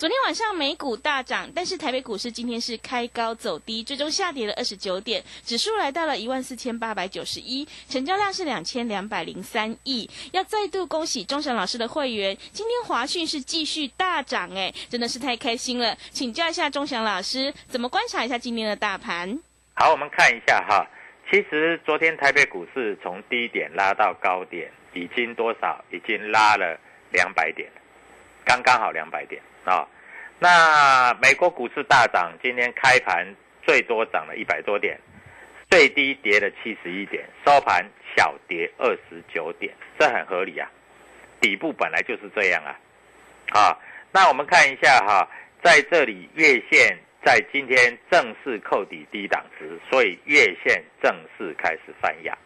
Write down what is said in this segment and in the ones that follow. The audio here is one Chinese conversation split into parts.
昨天晚上美股大涨，但是台北股市今天是开高走低，最终下跌了二十九点，指数来到了一万四千八百九十一，成交量是两千两百零三亿。要再度恭喜钟祥老师的会员，今天华讯是继续大涨，哎，真的是太开心了。请教一下钟祥老师，怎么观察一下今天的大盘？好，我们看一下哈。其实昨天台北股市从低点拉到高点，已经多少？已经拉了两百点，刚刚好两百点啊。那美国股市大涨，今天开盘最多涨了一百多点，最低跌了七十一点，收盘小跌二十九点，这很合理啊。底部本来就是这样啊。啊，那我们看一下哈，在这里月线在今天正式扣底低档值，所以月线正式开始翻压。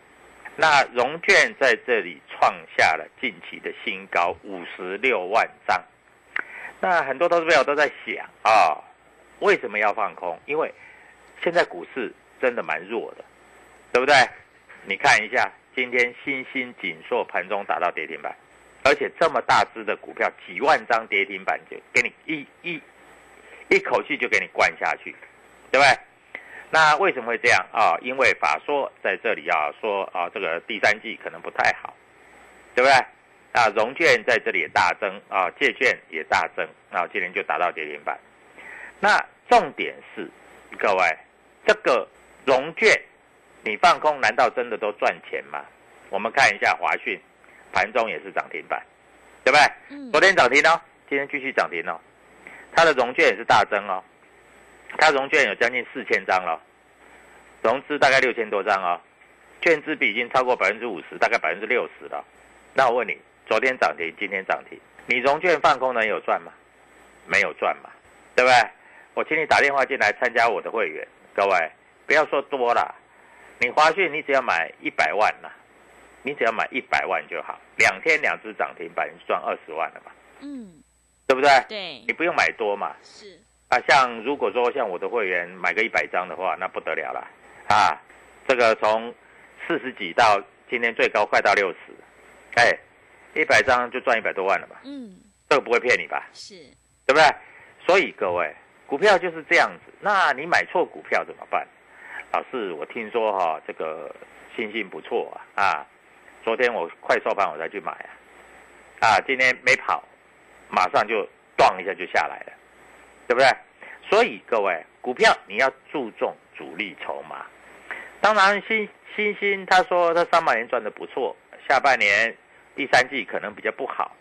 那融券在这里创下了近期的新高，五十六万张。那很多投资朋友都在想啊，为什么要放空？因为现在股市真的蛮弱的，对不对？你看一下，今天新兴锦硕盘中打到跌停板，而且这么大只的股票，几万张跌停板就给你一一一口气就给你灌下去，对不对？那为什么会这样啊？因为法说在这里啊说啊，这个第三季可能不太好，对不对？啊，融券在这里也大增啊，借券也大增啊，今天就达到跌停板。那重点是，各位，这个融券你放空，难道真的都赚钱吗？我们看一下华讯，盘中也是涨停板，对不对？嗯昨天涨停哦，今天继续涨停哦。它的融券也是大增哦，它融券有将近四千张了，融资大概六千多张哦，券资比已经超过百分之五十，大概百分之六十了。那我问你，昨天涨停，今天涨停，你融券放空能有赚吗？没有赚嘛，对不对？我请你打电话进来参加我的会员，各位不要说多了，你华讯你只要买一百万呐、你只要买一百万就好，两天两只涨停板，你就赚二十万了嘛，嗯，对不对？对你，不用买多嘛，是，啊，像如果说像我的会员买个一百张的话，那不得了了啊！这个从四十几到今天最高快到六十，哎，一百张就赚一百多万了吧，嗯，这个不会骗你吧？是，对不对？所以各位，股票就是这样子。那你买错股票怎么办？老师，我听说哈、这个信心不错啊啊！昨天我快收盘我才去买啊，啊，今天没跑，马上就撞一下就下来了，对不对？所以各位，股票你要注重主力筹码。当然，新新星他说他上半年赚的不错，下半年第三季可能比较不好，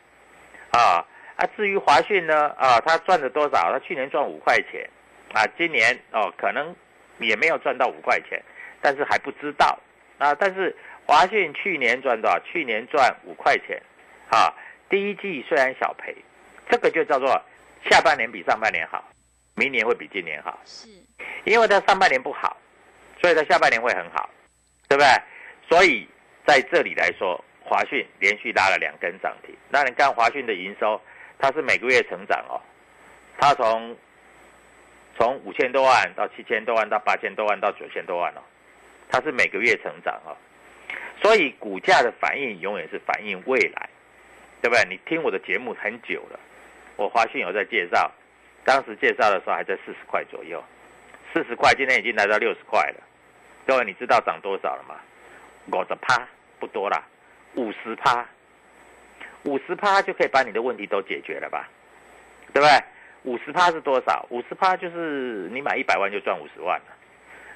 啊啊，至于华讯呢，啊，他赚了多少？他去年赚五块钱，啊，今年哦可能也没有赚到五块钱，但是还不知道啊。但是华讯去年赚多少？去年赚五块钱，啊，第一季虽然小赔，这个就叫做下半年比上半年好，明年会比今年好，是，因为它上半年不好，所以它下半年会很好，对不对？所以在这里来说，华讯连续拉了两根涨停。那你看华讯的营收，它是每个月成长哦，它从从五千多万到七千多万到八千多万到九千多万哦，它是每个月成长哦。所以股价的反应永远是反映未来，对不对？你听我的节目很久了，我华讯有在介绍，当时介绍的时候还在四十块左右，四十块今天已经来到六十块了。各位，你知道涨多少了吗？我的趴不多啦，五十趴，五十趴就可以把你的问题都解决了吧？对不对？五十趴是多少？五十趴就是你买一百万就赚五十万了。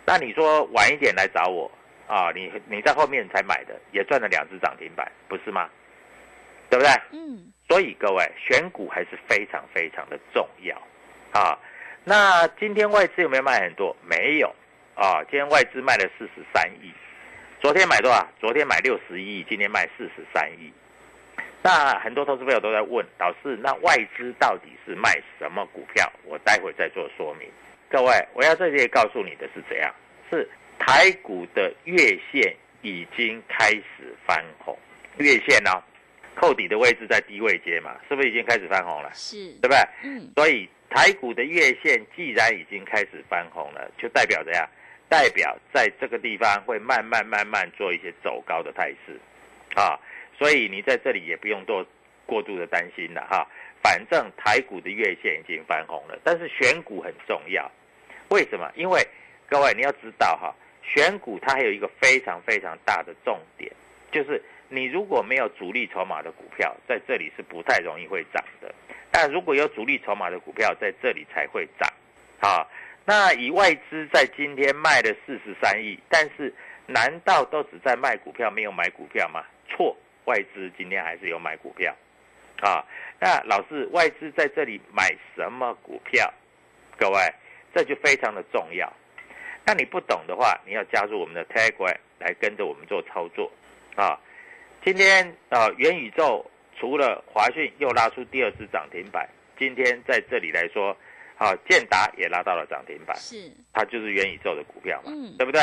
那你说晚一点来找我啊？你你在后面才买的，也赚了两只涨停板，不是吗？对不对？嗯，所以各位选股还是非常非常的重要啊。那今天外资有没有卖很多？没有啊。今天外资卖了四十三亿，昨天买多少？昨天买六十亿，今天卖四十三亿。那很多投资朋友都在问老师，那外资到底是卖什么股票？我待会再做说明。各位，我要在这里告诉你的是怎样？是台股的月线已经开始翻红，月线呢、扣底的位置在低位阶嘛，是不是已经开始翻红了？是，对不对？嗯，所以台股的月线既然已经开始翻红了，就代表怎样？代表在这个地方会慢慢慢慢做一些走高的态势，啊，所以你在这里也不用多过度的担心了哈。反正台股的月线已经翻红了，但是选股很重要，为什么？因为各位你要知道哈，选股它还有一个非常非常大的重点，就是你如果没有主力筹码的股票，在这里是不太容易会涨的。但如果有主力筹码的股票，在这里才会涨。啊，那以外资在今天卖了四十三亿，但是难道都只在卖股票，没有买股票吗？错，外资今天还是有买股票。啊，那老师，外资在这里买什么股票？各位，这就非常的重要。那你不懂的话，你要加入我们的 Telegram 来跟着我们做操作啊。今天啊，元宇宙除了华讯又拉出第二次涨停板，今天在这里来说，啊，建达也拉到了涨停板，是，它就是元宇宙的股票嘛，嗯对不对？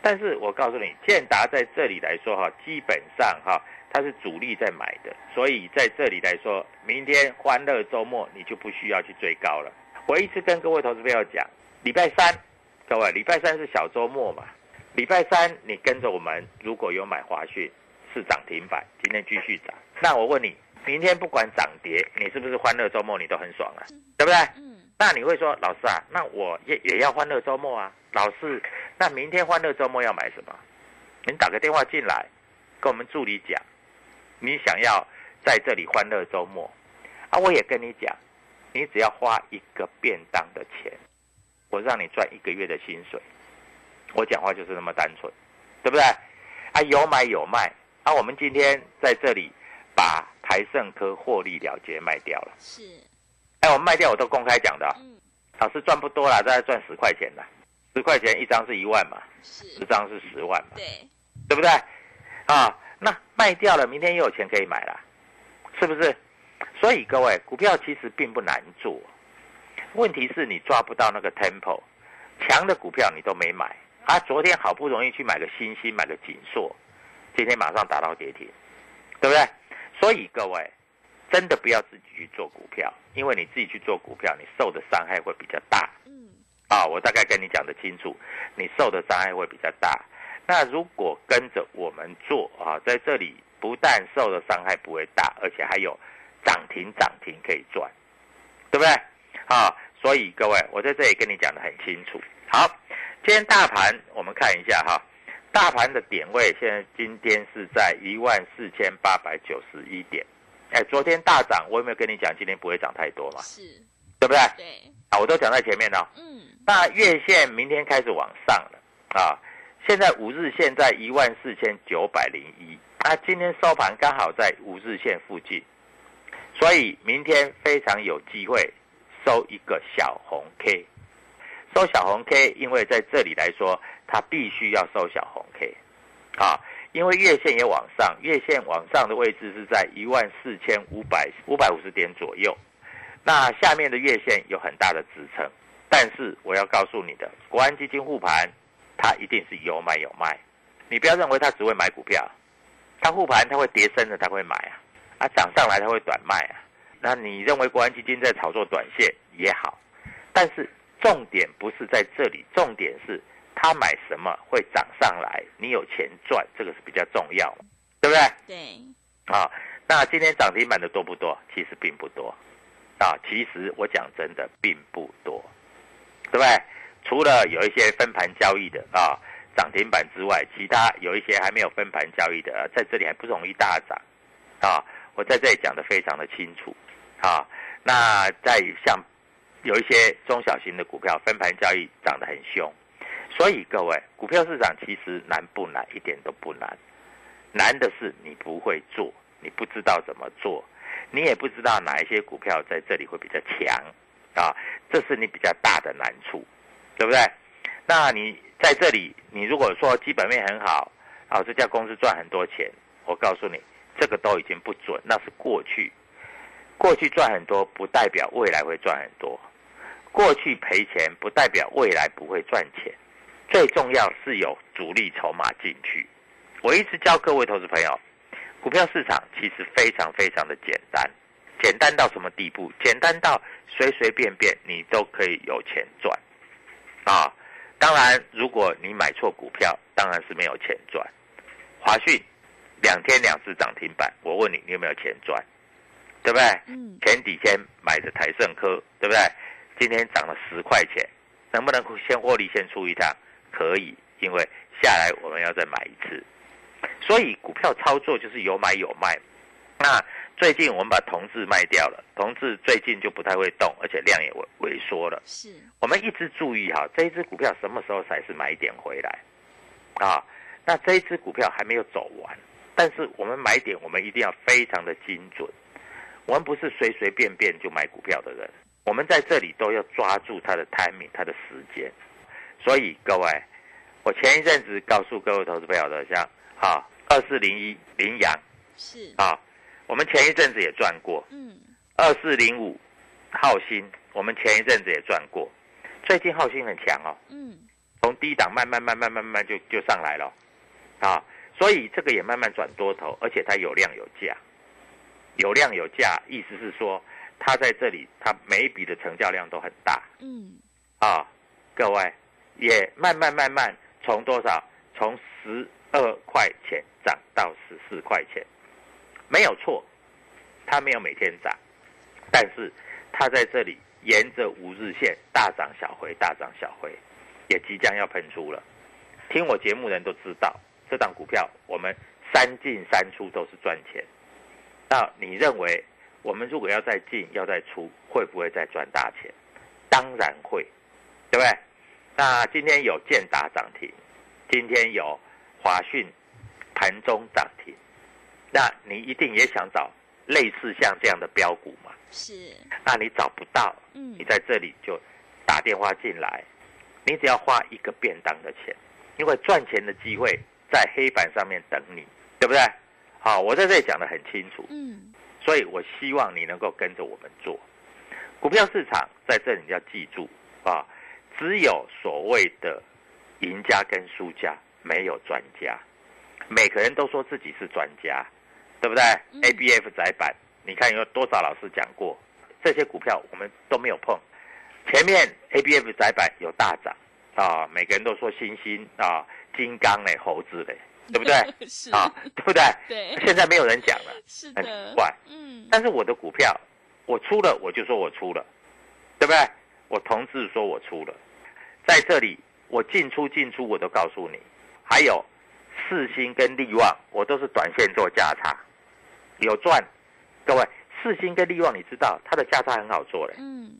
但是我告诉你，建达在这里来说哈，基本上哈，它是主力在买的，所以在这里来说，明天欢乐周末你就不需要去追高了。我一直跟各位投资朋友讲，礼拜三，各位礼拜三是小周末嘛，礼拜三你跟着我们，如果有买华讯是涨停板，今天继续涨，那我问你，明天不管涨跌，你是不是欢乐周末你都很爽啊？对不对？那你会说，老师啊，那我也也要欢乐周末啊。老师，那明天欢乐周末要买什么？您打个电话进来，跟我们助理讲，你想要在这里欢乐周末啊，我也跟你讲，你只要花一个便当的钱，我让你赚一个月的薪水。我讲话就是那么单纯，对不对？啊，有买有卖啊。我们今天在这里把台盛科获利了结卖掉了。是，哎，我们卖掉我都公开讲的啊、嗯，老师赚不多啦，大概赚十块钱啦，十块钱一张是一万嘛，十是，张是十万嘛，对，对不对？啊，那卖掉了，明天又有钱可以买了，是不是？所以各位，股票其实并不难做，问题是你抓不到那个 tempo，强的股票你都没买啊。昨天好不容易去买个新星，买个锦硕，今天马上打到跌停，对不对？所以各位，真的不要自己去做股票，因为你自己去做股票，你受的伤害会比较大。嗯，啊，我大概跟你讲的清楚，你受的伤害会比较大。那如果跟着我们做啊，在这里不但受的伤害不会大，而且还有涨停涨停可以赚，对不对？啊，所以各位，我在这里跟你讲的很清楚。好，今天大盘我们看一下哈，大盘的点位现在今天是在一万四千八百九十一点。哎，昨天大涨，我有没有跟你讲今天不会涨太多嘛？是，对不对？对，啊，我都讲在前面了。嗯，那月线明天开始往上了啊，现在五日线在一万四千九百零一，那，今天收盘刚好在五日线附近，所以明天非常有机会收一个小红 K，收小红 K，因为在这里来说，它必须要收小红 K，啊，因为月线也往上，月线往上的位置是在一万四千五百五百五十点左右，那下面的月线有很大的支撑。但是我要告诉你的，国安基金护盘，它一定是有买有卖，你不要认为它只会买股票，它护盘它会跌升的，它会买啊，啊涨上来它会短卖啊。那你认为国安基金在炒作短线也好，但是重点不是在这里，重点是它买什么会涨上来，你有钱赚，这个是比较重要，对不对？对，啊，那今天涨停板的多不多？其实并不多，啊，其实我讲真的并不多。对不对？除了有一些分盘交易的啊涨停板之外，其他有一些还没有分盘交易的，在这里还不容易大涨啊。我在这里讲的非常的清楚啊。那在像有一些中小型的股票分盘交易涨得很凶，所以各位，股票市场其实难不难？一点都不难，难的是你不会做，你不知道怎么做，你也不知道哪一些股票在这里会比较强。啊，这是你比较大的难处，对不对？那你在这里，你如果说基本面很好，啊，这家公司赚很多钱，我告诉你，这个都已经不准，那是过去。过去赚很多，不代表未来会赚很多；过去赔钱，不代表未来不会赚钱。最重要是有主力筹码进去。我一直教各位投资朋友，股票市场其实非常非常的简单。简单到什么地步？简单到随随便便你都可以有钱赚，啊！当然，如果你买错股票，当然是没有钱赚。华讯两天两次涨停板，我问你，你有没有钱赚？对不对？嗯。前几天买的台盛科，对不对？今天涨了十块钱，能不能先获利先出一趟？可以，因为下来我们要再买一次。所以股票操作就是有买有卖，那。最近我们把同志卖掉了，同志最近就不太会动，而且量也萎萎缩了。是，我们一直注意哈，这一只股票什么时候才是买点回来？啊，那这一只股票还没有走完，但是我们买点我们一定要非常的精准，我们不是随随便便就买股票的人，我们在这里都要抓住它的 timing，它的时间。所以各位，我前一阵子告诉各位投资朋友的，像啊二四零一羚羊是。啊。我们前一阵子也赚过，嗯，二四零五，浩鑫，我们前一阵子也赚过，最近浩鑫很强哦，嗯，从低档慢慢慢慢慢慢就就上来了，啊，所以这个也慢慢转多头，而且它有量有价，有量有价，意思是说它在这里，它每一笔的成交量都很大，嗯，啊，各位也慢慢慢慢从多少，从十二块钱涨到十四块钱。没有错，它没有每天涨，但是它在这里沿着五日线大涨小回，大涨小回，也即将要喷出了。听我节目人都知道，这档股票我们三进三出都是赚钱。那你认为我们如果要再进要再出，会不会再赚大钱？当然会，对不对？那今天有建达涨停，今天有华讯盘中涨停。那你一定也想找类似像这样的标股嘛？是。那你找不到，嗯，你在这里就打电话进来，你只要花一个便当的钱，因为赚钱的机会在黑板上面等你，对不对？好，我在这里讲的很清楚，嗯，所以我希望你能够跟着我们做股票市场，在这里你要记住啊，只有所谓的赢家跟输家，没有专家，每个人都说自己是专家。对不对？A B F 窄板，你看有多少老师讲过？这些股票我们都没有碰。前面 A B F 窄板有大涨啊，每个人都说星星啊、金刚嘞、猴子嘞，对不对？是啊，对不对？对。现在没有人讲了，是很奇怪。嗯。但是我的股票，我出了我就说我出了，对不对？我同志说我出了，在这里我进出进出我都告诉你，还有四星跟利旺，我都是短线做价差。有赚，各位，四星跟利旺，你知道它的价差很好做嘞，嗯，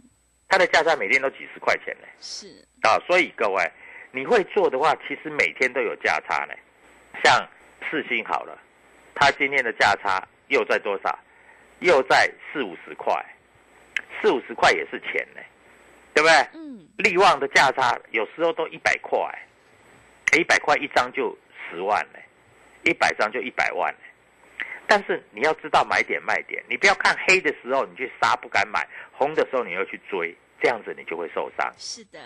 它的价差每天都几十块钱嘞，是啊，所以各位，你会做的话，其实每天都有价差呢。像四星好了，它今天的价差又在多少？又在四五十块，四五十块也是钱呢，对不对？嗯，利旺的价差有时候都一百块，一百块一张就十万呢，一百张就一百万。但是你要知道买点卖点，你不要看黑的时候你去杀不敢买，红的时候你又去追，这样子你就会受伤，是的，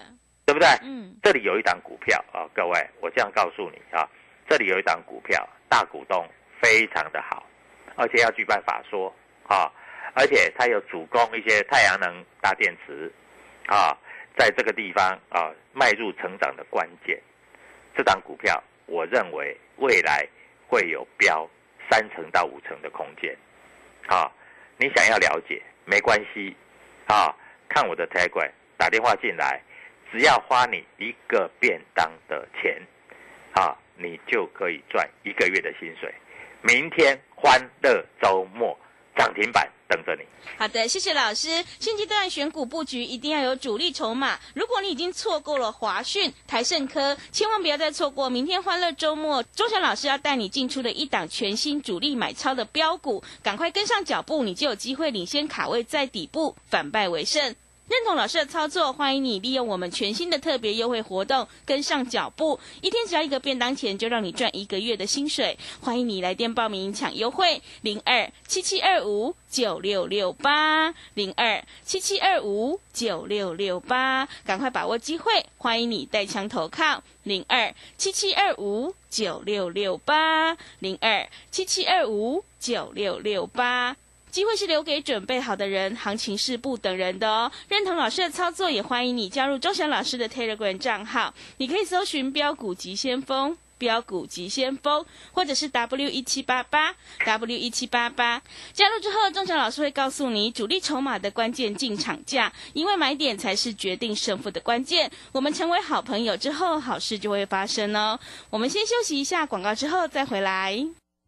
对不对？嗯，这里有一档股票啊，各位，我这样告诉你啊，这里有一档股票，大股东非常的好，而且要举办法说啊，而且它有主攻一些太阳能大电池啊，在这个地方啊迈入成长的关键，这档股票我认为未来会有标三成到五成的空间，啊，你想要了解没关系，啊，看我的 t a g 打电话进来。只要花你一个便当的钱，啊，你就可以赚一个月的薪水。明天欢乐周末涨停板等着你。好的，谢谢老师。现阶段选股布局一定要有主力筹码。如果你已经错过了华讯、台盛科，千万不要再错过明天欢乐周末，钟祥老师要带你进出的一档全新主力买超的标股，赶快跟上脚步，你就有机会领先卡位在底部，反败为胜。认同老师的操作，欢迎你利用我们全新的特别优惠活动，跟上脚步，一天只要一个便当钱，就让你赚一个月的薪水。欢迎你来电报名抢优惠，零二七七二五九六六八。零二七七二五九六六八，赶快把握机会，欢迎你带枪投靠。零二七七二五九六六八。零二七七二五九六六八。机会是留给准备好的人，行情是不等人的哦。认同老师的操作，也欢迎你加入周翔老师的 Telegram 账号。你可以搜寻“标股急先锋”、“标股急先锋”，或者是 W 一七八八 W 一七八八。加入之后，钟祥老师会告诉你主力筹码的关键进场价，因为买点才是决定胜负的关键。我们成为好朋友之后，好事就会发生哦。我们先休息一下广告，之后再回来。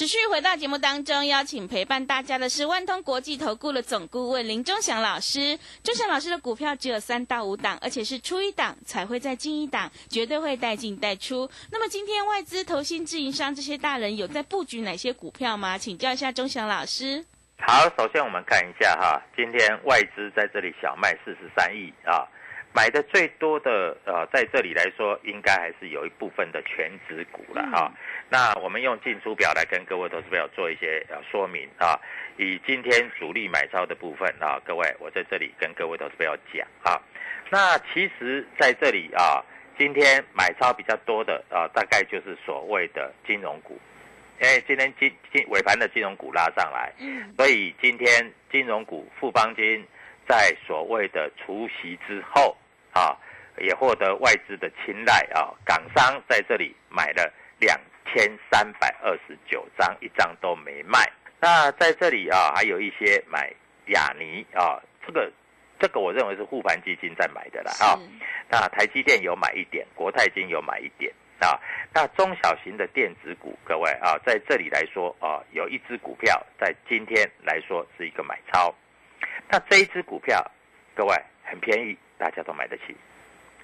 持续回到节目当中，邀请陪伴大家的是万通国际投顾的总顾问林忠祥老师。忠祥老师的股票只有三到五档，而且是出一档才会再进一档，绝对会带进带出。那么今天外资、投信、自营商这些大人有在布局哪些股票吗？请教一下忠祥老师。好，首先我们看一下哈，今天外资在这里小卖四十三亿啊，买的最多的呃，在这里来说，应该还是有一部分的全指股了哈。那我们用进出表来跟各位投资朋友做一些呃说明啊。以今天主力买超的部分啊，各位我在这里跟各位投资朋友讲啊。那其实在这里啊，今天买超比较多的啊，大概就是所谓的金融股，因为今天金金尾盘的金融股拉上来，所以今天金融股富邦金在所谓的除夕之后啊，也获得外资的青睐啊，港商在这里买了两。千三百二十九张，一张都没卖。那在这里啊，还有一些买亚尼啊，这个这个我认为是护盘基金在买的啦啊。那台积电有买一点，国泰金有买一点啊。那中小型的电子股，各位啊，在这里来说啊，有一只股票在今天来说是一个买超。那这一只股票，各位很便宜，大家都买得起，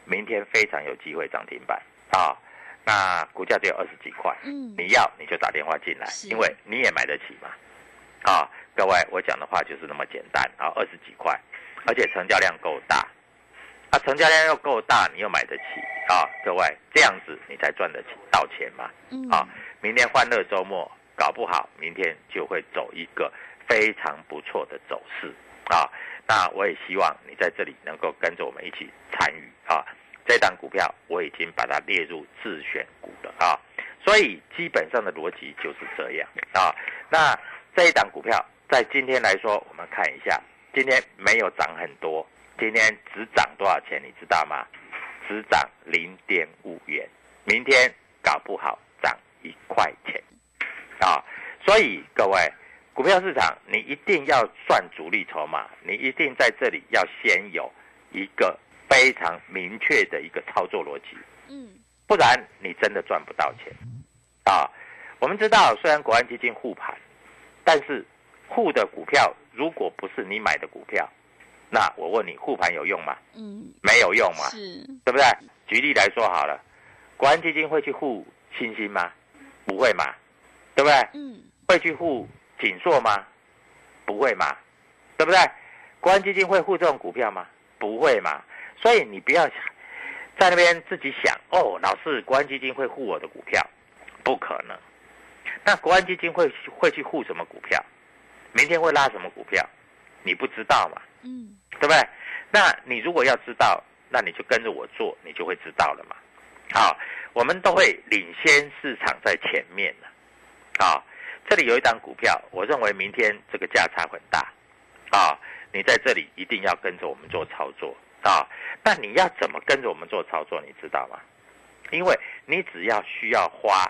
明天非常有机会涨停板啊。那股价只有二十几块，嗯，你要你就打电话进来，因为你也买得起嘛，啊，各位，我讲的话就是那么简单啊，二十几块，而且成交量够大，啊，成交量又够大，你又买得起啊，各位，这样子你才赚得起到钱嘛，嗯，啊，明天欢乐周末，搞不好明天就会走一个非常不错的走势啊，那我也希望你在这里能够跟着我们一起参与啊。这档股票我已经把它列入自选股了啊，所以基本上的逻辑就是这样啊。那这一档股票在今天来说，我们看一下，今天没有涨很多，今天只涨多少钱？你知道吗？只涨零点五元，明天搞不好涨一块钱啊。所以各位，股票市场你一定要算主力筹码，你一定在这里要先有一个。非常明确的一个操作逻辑，嗯，不然你真的赚不到钱，啊，我们知道，虽然国安基金护盘，但是护的股票如果不是你买的股票，那我问你，护盘有用吗？嗯，没有用嘛，是，对不对？举例来说好了，国安基金会去护星星吗？不会嘛，对不对？嗯，会去护锦硕吗？不会嘛，对不对？国安基金会护这种股票吗？不会嘛。所以你不要在那边自己想哦，老是国安基金会护我的股票，不可能。那国安基金会会去护什么股票？明天会拉什么股票？你不知道嘛，嗯，对不对？那你如果要知道，那你就跟着我做，你就会知道了嘛。好，我们都会领先市场在前面的。好，这里有一档股票，我认为明天这个价差很大。啊，你在这里一定要跟着我们做操作啊。那你要怎么跟着我们做操作？你知道吗？因为你只要需要花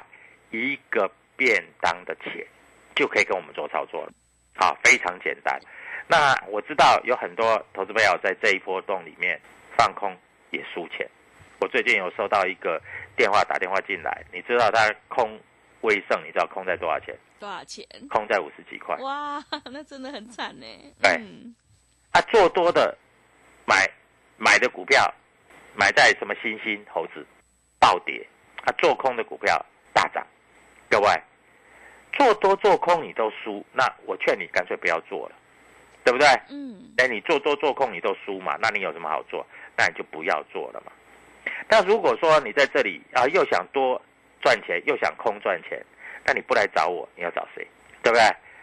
一个便当的钱，就可以跟我们做操作了。好，非常简单。那我知道有很多投资朋友在这一波动里面放空也输钱。我最近有收到一个电话打电话进来，你知道他空威盛，你知道空在多少钱？多少钱？空在五十几块。哇，那真的很惨呢。对嗯，啊，做多的买买的股票买在什么新兴猴子暴跌，啊，做空的股票大涨。各位，做多做空你都输，那我劝你干脆不要做了，对不对？嗯，哎，你做多做空你都输嘛，那你有什么好做？那你就不要做了嘛。那如果说你在这里啊，又想多赚钱，又想空赚钱，那你不来找我，你要找谁？对不对？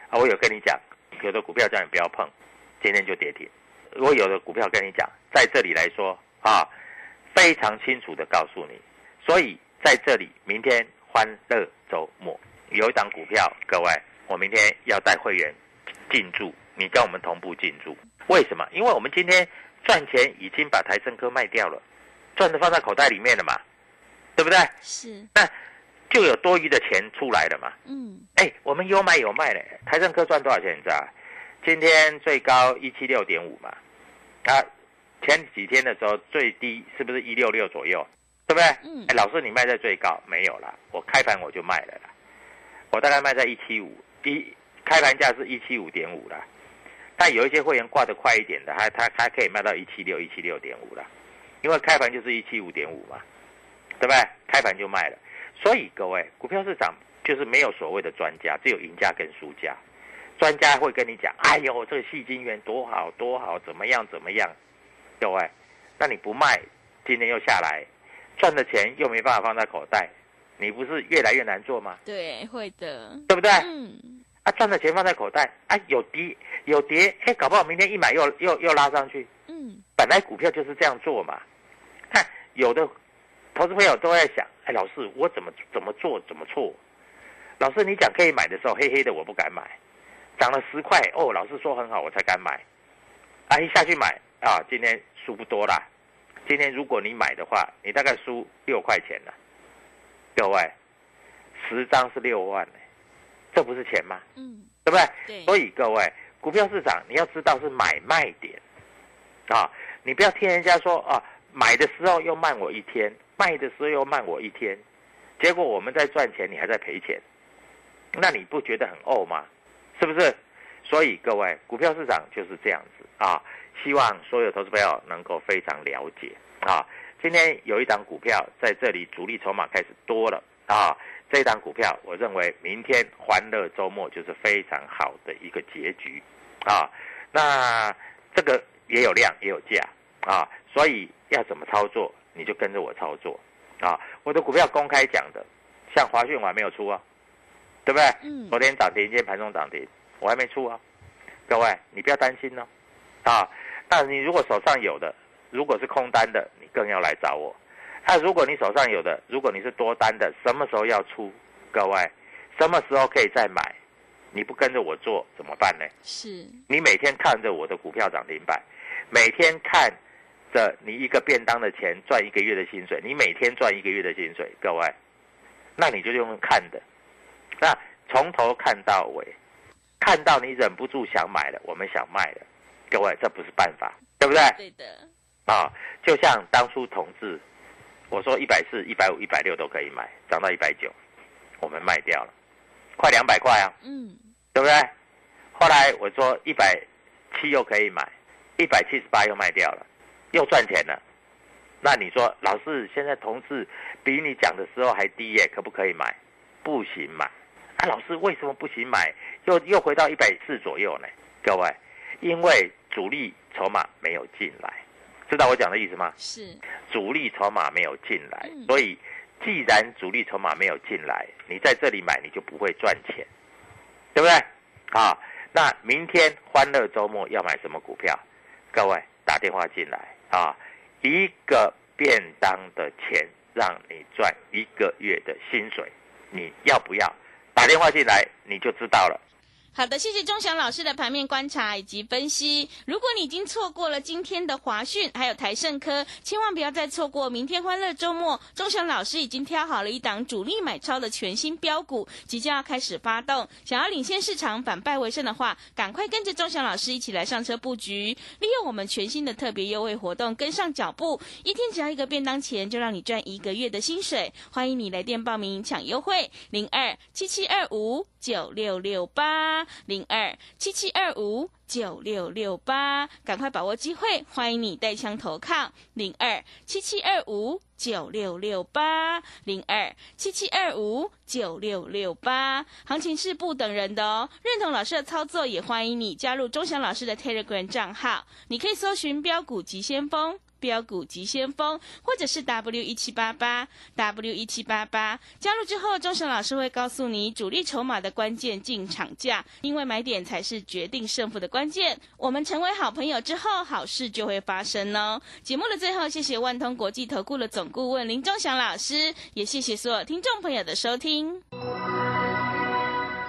啊，我有跟你讲，有的股票叫你不要碰，今天就跌停。我有的股票跟你讲，在这里来说啊，非常清楚的告诉你，所以在这里明天欢乐周末有一档股票，各位，我明天要带会员进驻，你跟我们同步进驻。为什么？因为我们今天赚钱已经把台政科卖掉了，赚的放在口袋里面了嘛，对不对？是，那就有多余的钱出来了嘛。嗯，哎，我们有买有卖嘞。台政科赚多少钱？你知道？今天最高一七六点五嘛，啊，前几天的时候最低是不是一六六左右？对不对？嗯哎，老师你卖在最高没有啦，我开盘我就卖了啦，我大概卖在一七五，一开盘价是一七五点五啦。但有一些会员挂得快一点的，他他他可以卖到一七六一七六点五了，因为开盘就是一七五点五嘛，对不对？开盘就卖了。所以各位，股票市场就是没有所谓的专家，只有赢家跟输家。专家会跟你讲：“哎呦，这个戏金元多好多好，怎么样怎么样。”各位，那你不卖，今天又下来，赚的钱又没办法放在口袋，你不是越来越难做吗？对，会的。对不对？嗯，啊，赚的钱放在口袋，啊，有跌有跌，哎，搞不好明天一买又又又拉上去。嗯，本来股票就是这样做嘛。看有的投资朋友都在想，哎，老师我怎么怎么做怎么错？老师你讲可以买的时候，黑黑的我不敢买，涨了十块哦，老师说很好我才敢买，啊一下去买啊，今天输不多啦。今天如果你买的话，你大概输六块钱了。各位，十张是六万呢，这不是钱吗？嗯，对不对？对，所以各位，股票市场你要知道是买卖点啊，你不要听人家说啊，买的时候又慢我一天，卖的时候又慢我一天，结果我们在赚钱，你还在赔钱，那你不觉得很怄吗？是不是？所以各位，股票市场就是这样子啊，希望所有投资朋友能够非常了解啊。今天有一档股票在这里，主力筹码开始多了啊。这一档股票，我认为明天欢乐周末就是非常好的一个结局啊。那这个也有量也有价啊，所以要怎么操作，你就跟着我操作啊。我的股票公开讲的，像华讯我还没有出啊，对不对？嗯昨天涨停，今天盘中涨停，我还没出啊。各位，你不要担心哦。啊，那你如果手上有的，如果是空单的，你更要来找我。那、如果你手上有的，如果你是多单的，什么时候要出？各位，什么时候可以再买？你不跟着我做怎么办呢？是，你每天看着我的股票涨停板，每天看着你一个便当的钱赚一个月的薪水，你每天赚一个月的薪水，各位，那你就用看的，那从头看到尾，看到你忍不住想买了，我们想卖了，各位，这不是办法，对不对？对的，啊，就像当初同志，我说一百四、一百五、一百六都可以买，涨到一百九，我们卖掉了，快两百块啊，嗯，对不对？后来我说一百七又可以买，一百七十八又卖掉了，又赚钱了。那你说，老师现在同事比你讲的时候还低耶，可不可以买？不行买。啊，老师为什么不行买？又又回到一百四左右呢？各位，因为主力筹码没有进来，知道我讲的意思吗？是，主力筹码没有进来，嗯所以既然主力筹码没有进来，你在这里买你就不会赚钱，对不对？好，那明天欢乐周末要买什么股票？各位打电话进来啊，一个便当的钱让你赚一个月的薪水，你要不要？打电话进来你就知道了。好的，谢谢钟祥老师的盘面观察以及分析。如果你已经错过了今天的华讯，还有台盛科，千万不要再错过明天欢乐周末。钟祥老师已经挑好了一档主力买超的全新标股，即将要开始发动。想要领先市场、反败为胜的话，赶快跟着钟祥老师一起来上车布局，利用我们全新的特别优惠活动，跟上脚步，一天只要一个便当钱，就让你赚一个月的薪水。欢迎你来电报名抢优惠，零二七七二五九六六八零二七七二五九六六八，赶快把握机会，欢迎你带枪投靠零二七七二五九六六八零二七七二五九六六八，行情是不等人的哦。认同老师的操作，也欢迎你加入钟祥老师的 Telegram 账号，你可以搜寻标股急先锋。标股急先锋，或者是 W 一七八八 W 一七八八，加入之后，钟神老师会告诉你主力筹码的关键进场价，因为买点才是决定胜负的关键。我们成为好朋友之后，好事就会发生哦。节目的最后，谢谢万通国际投顾的总顾问林钟祥老师，也谢谢所有听众朋友的收听。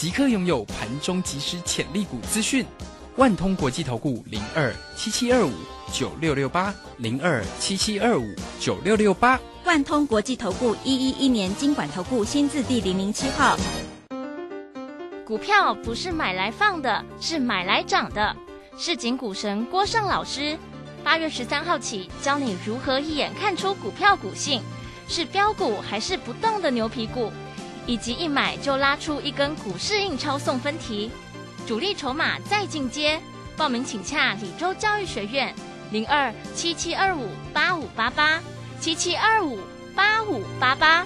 即刻拥有盘中即时潜力股资讯。万通国际投顾零二七七二五九六六八零二七七二五九六六八。万通国际投顾一一一年经管投顾新字第零零七号。股票不是买来放的，是买来涨的。市井股神郭胜老师，八月十三号起教你如何一眼看出股票股性，是标股还是不动的牛皮股，以及一买就拉出一根股市印钞送分题，主力筹码再进阶。报名请洽李州教育学院零二七七二五八五八八七七二五八五八八。